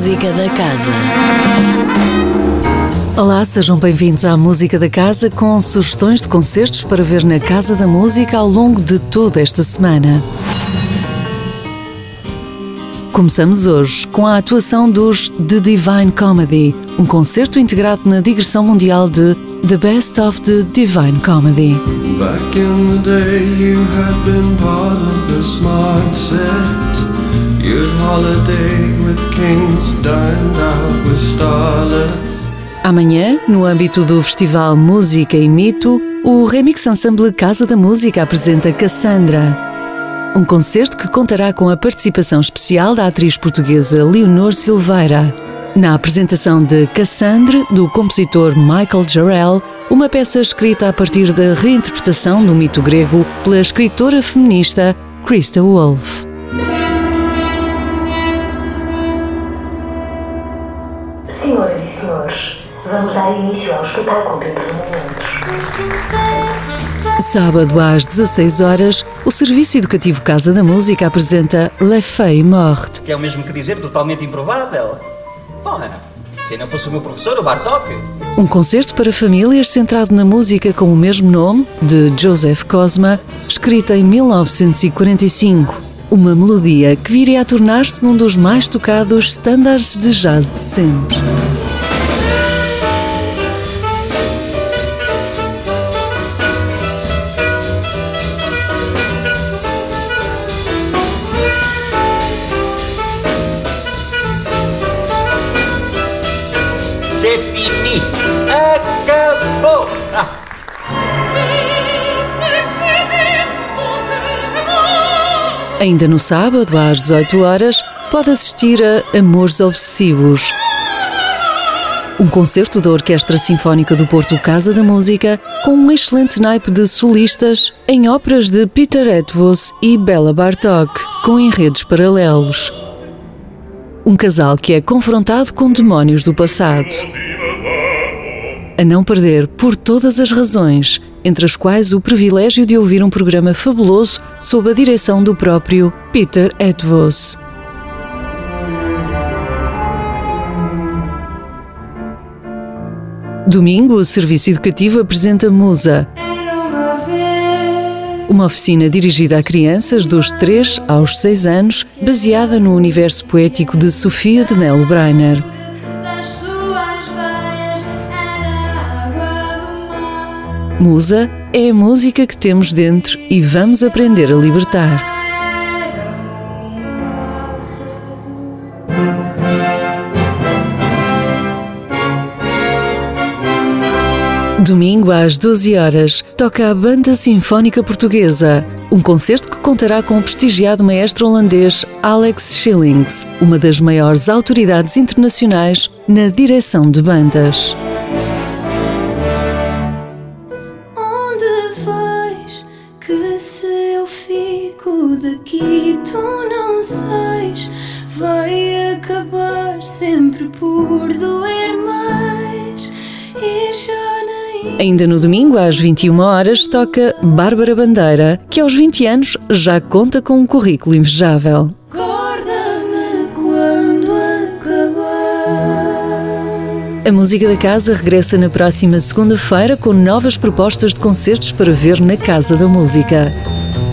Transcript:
Música da Casa. Olá, sejam bem-vindos à Música da Casa com sugestões de concertos para ver na Casa da Música ao longo de toda esta semana. Começamos hoje com a atuação dos The Divine Comedy, um concerto integrado na digressão mundial de The Best of the Divine Comedy. Back in the day, you had been part of this mindset. Amanhã, no âmbito do Festival Música e Mito, o Remix Ensemble Casa da Música apresenta Cassandra. Um concerto que contará com a participação especial da atriz portuguesa Leonor Silveira. Na apresentação de Cassandra, do compositor Michael Jarrell, uma peça escrita a partir da reinterpretação do mito grego pela escritora feminista Krista Wolf. Senhoras e senhores, vamos dar início ao espetáculo dentro de momentos. Sábado às 16 horas, o Serviço Educativo Casa da Música apresenta Le Feuille Morte. Que é o mesmo que dizer totalmente improvável. Porra, se não fosse o meu professor, o Bartok. Um concerto para famílias centrado na música com o mesmo nome, de Joseph Cosma, escrita em 1945. Uma melodia que viria a tornar-se num dos mais tocados standards de jazz de sempre. C'est fini. Acabou. Ainda no sábado, às 18 horas, pode assistir a Amores Obsessivos. Um concerto da Orquestra Sinfónica do Porto Casa da Música com um excelente naipe de solistas em óperas de Peter Etvos e Bela Bartok, com enredos paralelos. Um casal que é confrontado com demónios do passado. A não perder por todas as razões, entre as quais o privilégio de ouvir um programa fabuloso sob a direção do próprio Peter Etvos. Domingo, o Serviço Educativo apresenta Musa, uma oficina dirigida a crianças dos 3 aos 6 anos, baseada no universo poético de Sofia de Mello Breiner. Musa é a música que temos dentro e vamos aprender a libertar. Domingo às 12 horas toca a Banda Sinfónica Portuguesa, um concerto que contará com o prestigiado maestro holandês Alex Schillings, uma das maiores autoridades internacionais na direção de bandas. Daqui tu não sais? Vai acabar sempre por doer mais e já nem. Ainda no domingo às 21 horas toca Bárbara Bandeira, que aos 20 anos já conta com um currículo invejável. A música da casa regressa na próxima segunda-feira com novas propostas de concertos para ver na Casa da Música.